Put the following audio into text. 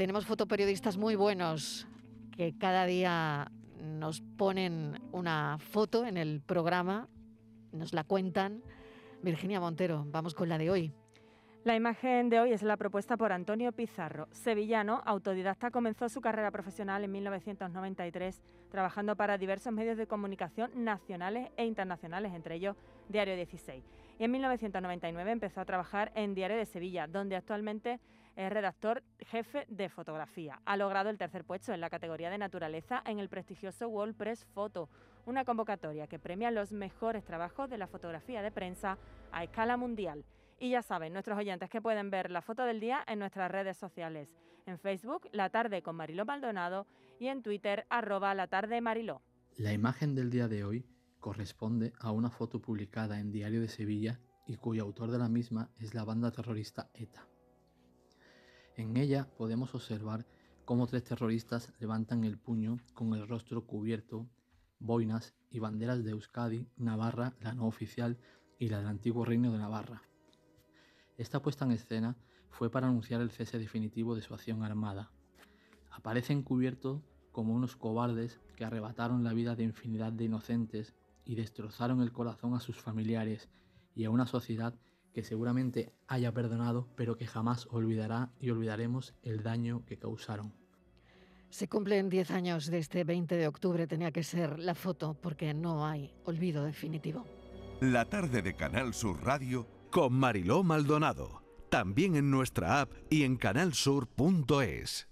Tenemos fotoperiodistas muy buenos que cada día nos ponen una foto en el programa, nos la cuentan. Virginia Montero, vamos con la de hoy. La imagen de hoy es la propuesta por Antonio Pizarro. Sevillano, autodidacta, comenzó su carrera profesional en 1993 trabajando para diversos medios de comunicación nacionales e internacionales, entre ellos Diario 16. Y en 1999 empezó a trabajar en Diario de Sevilla, donde actualmente es redactor jefe de fotografía. Ha logrado el tercer puesto en la categoría de naturaleza en el prestigioso World Press Photo, una convocatoria que premia los mejores trabajos de la fotografía de prensa a escala mundial. Y ya saben, nuestros oyentes que pueden ver la foto del día en nuestras redes sociales. En Facebook, La Tarde con Mariló Maldonado y en Twitter, arroba La Tarde Mariló. La imagen del día de hoy corresponde a una foto publicada en Diario de Sevilla y cuyo autor de la misma es la banda terrorista ETA. En ella podemos observar cómo tres terroristas levantan el puño con el rostro cubierto, boinas y banderas de Euskadi, Navarra, la no oficial y la del antiguo reino de Navarra. Esta puesta en escena fue para anunciar el cese definitivo de su acción armada. Aparece encubierto como unos cobardes que arrebataron la vida de infinidad de inocentes y destrozaron el corazón a sus familiares y a una sociedad que seguramente haya perdonado, pero que jamás olvidará y olvidaremos el daño que causaron. Se cumplen 10 años de este 20 de octubre, tenía que ser la foto, porque no hay olvido definitivo. La tarde de Canal Sur Radio con Mariló Maldonado, también en nuestra app y en canalsur.es.